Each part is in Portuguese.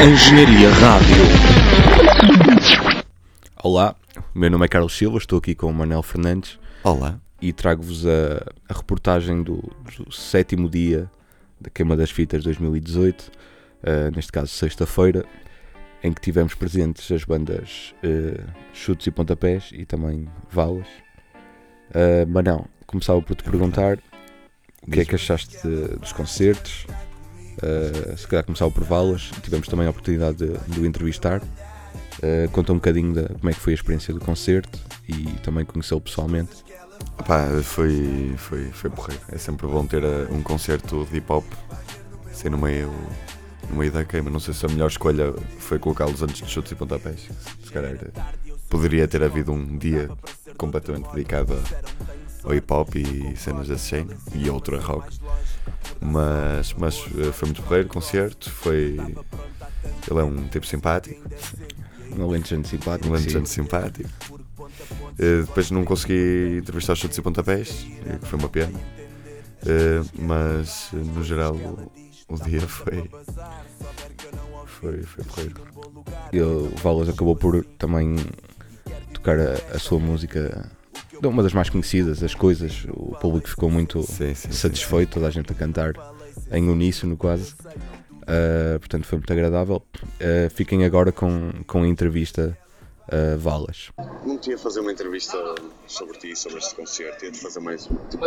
Engenharia Rádio. Olá, o meu nome é Carlos Silva, estou aqui com o Manel Fernandes Olá. e trago-vos a, a reportagem do, do sétimo dia da Queima das Fitas 2018, eh, neste caso sexta-feira, em que tivemos presentes as bandas eh, Chutes e Pontapés e também Valas. Eh, Manel, começava por te perguntar o que é que achaste de- dos concertos. Eh, se calhar começava por Valas, tivemos também a oportunidade de, o entrevistar. Eh, conta um bocadinho de como é que foi a experiência do concerto e também conhecê-lo pessoalmente. Pá, foi, foi, foi porreiro. É sempre bom ter eh, um concerto de hip hop assim no meio, no meio da queima. Não sei se a melhor escolha foi colocá-los antes de chutes e pontapés. Se calhar poderia ter havido um dia completamente dedicado ao hip hop e cenas desse género e outro a rock. Mas, mas eh, foi muito porreiro o concerto. Foi. Ele é um tipo simpático. Um alentejano simpático. Um sim. lentejante simpático. Eh, depois não consegui entrevistar os chutes e pontapés, eh, que foi uma pena. Eh, mas, no geral, o, o dia foi. Foi, foi porreiro. E o Valas acabou por também tocar a, a sua música, uma das mais conhecidas, as coisas. O público ficou muito Sim, sim, satisfeito, toda a gente a cantar em uníssono quase. Uh, portanto, foi muito agradável. Uh, fiquem agora com, com a entrevista a Valas. Não ia fazer uma entrevista sobre ti, sobre este concerto, ia-te fazer mais. Tipo,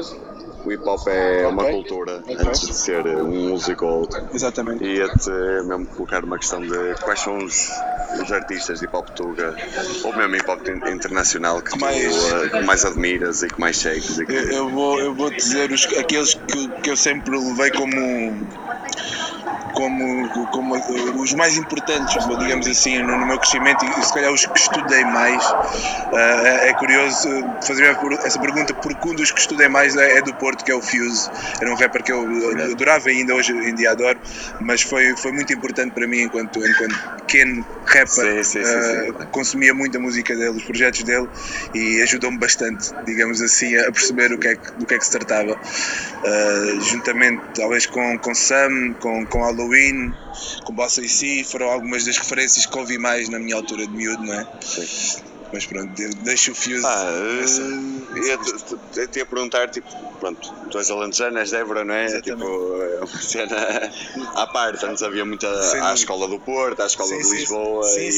o hip hop é uma cultura antes de ser um músico ou outro. Exatamente. Ia-te mesmo colocar uma questão de quais são os, os artistas de hip hop tuga, ou mesmo hip hop in- internacional que, tu Mais- eh, que mais admiras e que mais segues. E que... Eu, eu vou, eu vou dizer os, aqueles que, que eu sempre levei como, como, como os mais importantes, digamos assim, no, no meu crescimento e se calhar os que estudei mais. Ah, é, é curioso fazer essa pergunta porque um dos que estudei mais é, é do Porto, que é o Fuse. Era um rapper que eu adorava ainda hoje em dia adoro, mas foi, foi muito importante para mim enquanto, enquanto pequeno rapper. Sim, sim, sim. Ah, consumia muito a música dele, os projetos dele e ajudou-me bastante, digamos assim, a perceber o que é que, do que é que se tratava. Uh, juntamente, talvez, com, com Sam, com, com Halloween, com Bossa e Si, foram algumas das referências que ouvi mais na minha altura de miúdo, não é? Sim. Mas pronto, de- deixo o Fuse. Pá, essa- eh, ia-te ia-te ia perguntar, tipo, pronto, tu és alentejano, és de Évora, não é? Exatamente. Tipo, é uma cena à parte, antes havia muita à escola do Porto, à escola Sim, de sim, Lisboa sim, e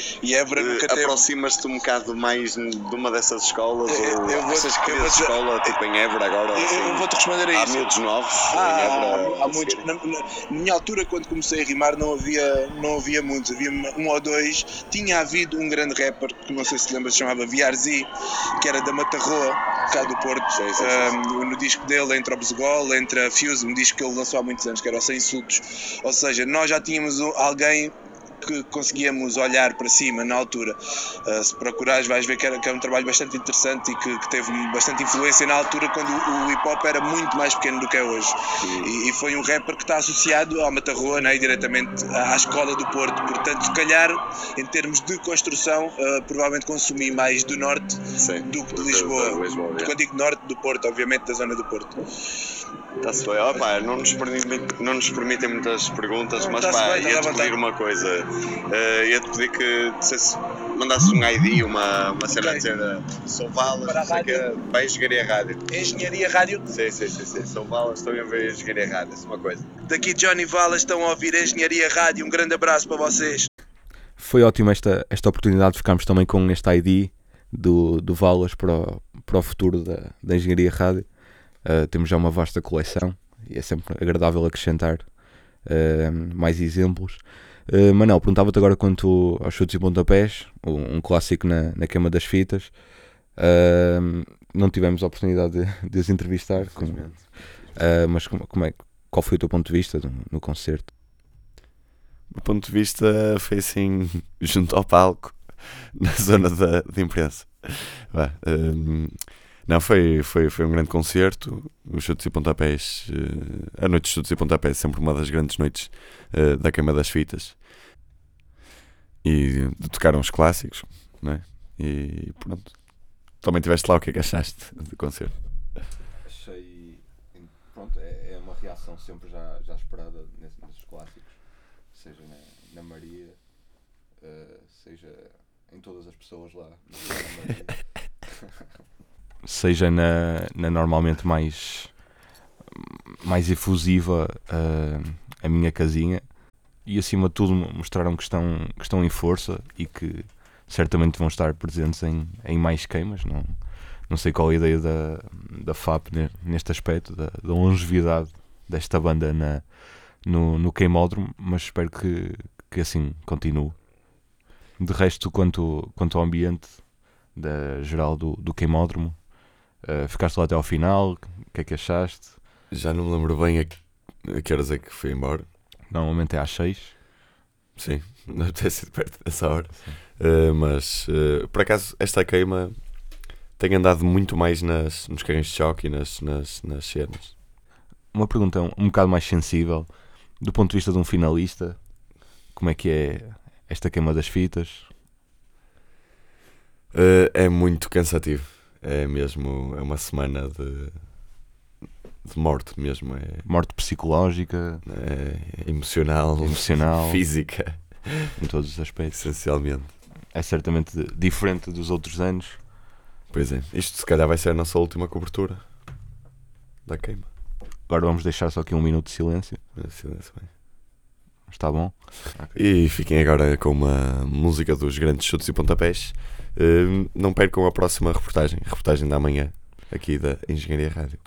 sim, E Évora eh, nunca teve. aproximas-te um bocado mais de uma dessas escolas Eu- ou eu vou- achas que eu vou dizer- escola tipo em Évora agora? Eu- assim? Eu vou-te responder a Há isso. miúdos novos em Ah, Évora? há, a muitos. seguirem? Na, na- na minha altura, quando comecei a rimar, não havia, não havia muitos, havia um ou dois. Tinha havido um grande rapper, que não sei se lembra, se chamava VRZ, que era da Matarroa, cá do Porto. Sim, sim, Ah, no disco dele, entre o Besegol, entre a Fuse, um disco que ele lançou há muitos anos, que era o Sem Insultos. Ou seja, nós já tínhamos um- alguém que conseguíamos olhar para cima na altura. Uh, se procurares, vais ver que, era, que é um trabalho bastante interessante e que, que teve bastante influência na altura quando o, o hip hop era muito mais pequeno do que é hoje. E, e foi um rapper que está associado ao Matarroa, né, e diretamente à, à escola do Porto. Portanto, se calhar, em termos de construção, uh, provavelmente consumi mais do norte Sim, do que de Lisboa. Lisboa, Quando digo norte, do Porto, obviamente, da zona do Porto. Está-se bem. Ó, pá, não, nos permitem, não nos permitem muitas perguntas, mas Tá-se pá, bem, à ia-te vontade. pedir uma coisa. Eh, ia-te pedir que dissesse, mandasses um ID, uma, uma cena Ok. a dizer sou Valas, Para a não sei o quê, para a Engenharia Rádio. Engenharia Rádio, Sim, sim, sim, sim. Sou Valas, estou a ver a Engenharia Rádio, isso é uma coisa. daqui Johnny Valas estão a ouvir Engenharia Rádio. Um grande abraço para vocês. Foi ótima esta, esta oportunidade de ficarmos também com este ID do, do Valas para o, para o futuro da, da Engenharia Rádio. Uh, temos já uma vasta coleção e é sempre agradável acrescentar uh, mais exemplos. Uh, Manel, perguntava-te agora quanto aos chutes e pontapés, um, um clássico na, na queima das fitas. Uh, não tivemos a oportunidade de, de os entrevistar, como- mas como, como é, qual foi o teu ponto de vista no, no concerto? O ponto de vista foi assim, junto ao palco, na zona da, de imprensa. Vá, hum, não, foi, foi, foi um grande concerto. Os chutes e pontapés, eh, a noite de chutes e pontapés é sempre uma das grandes noites eh, da queima das fitas. E tocaram os clássicos, não é? E pronto. Também estiveste lá, o que é que achaste do concerto? Achei. Pronto, é, é uma reação sempre já, já esperada nesses, nesses clássicos, seja na, na Maria, uh, seja em todas as pessoas lá, seja na, na normalmente mais, mais efusiva uh, a minha casinha e acima de tudo mostraram que estão, que estão em força e que certamente vão estar presentes em, em mais queimas. Não, não sei qual a ideia da, da FAP neste aspecto, da, da longevidade desta banda na, no, no queimódromo, mas espero que, que assim continue. De resto, quanto, quanto ao ambiente da geral do, do queimódromo, uh, ficaste lá até ao final, o que é que achaste? Já não me lembro bem a que, a que horas é que fui embora. Normalmente é às 6. Sim, deve ter sido perto dessa hora. Uh, mas, uh, por acaso, esta queima tem andado muito mais nas, nos carrinhos de choque e nas, nas, nas cenas. Uma pergunta um, um bocado mais sensível, do ponto de vista de um finalista, como é que é esta queima das fitas? Uh, é muito cansativo. É mesmo, é uma semana de, de morte mesmo. É, morte psicológica, é emocional, emocional, física, em todos os aspectos. Essencialmente. É certamente diferente dos outros anos. Pois é, isto se calhar vai ser a nossa última cobertura da queima. Agora vamos deixar só aqui um minuto de silêncio. Silêncio, bem. Está bom? E fiquem agora com uma música dos grandes chutes e pontapés. Uh, não percam a próxima reportagem, reportagem da manhã, aqui da Engenharia Rádio.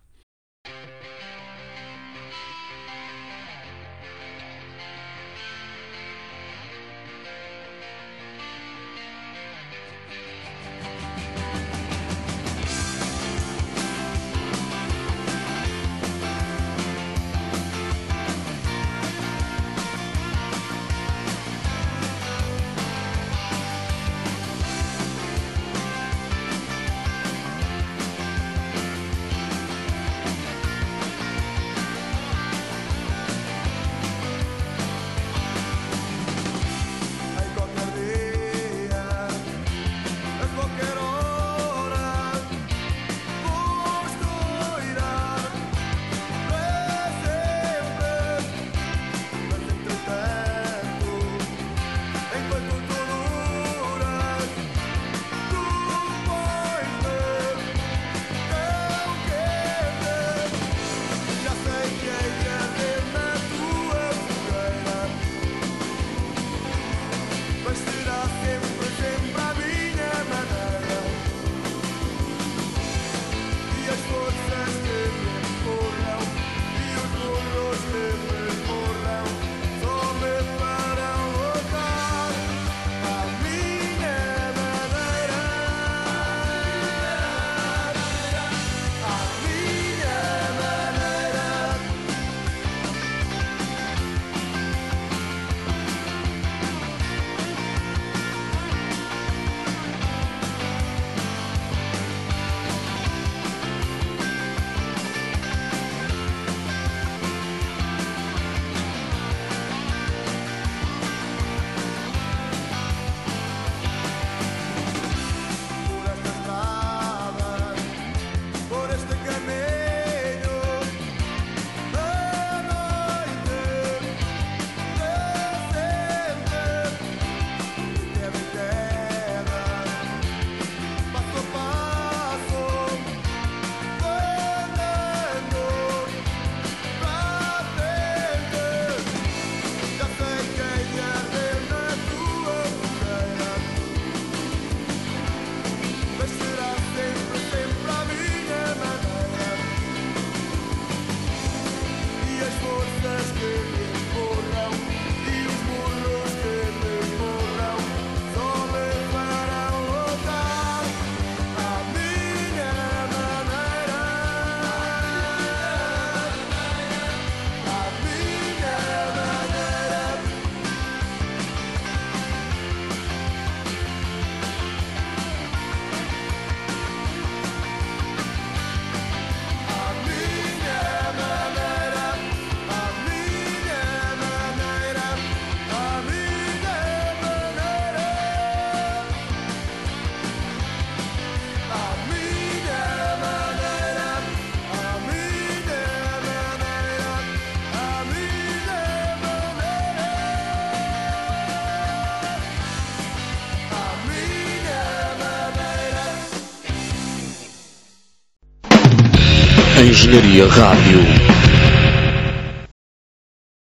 Engenharia Rádio.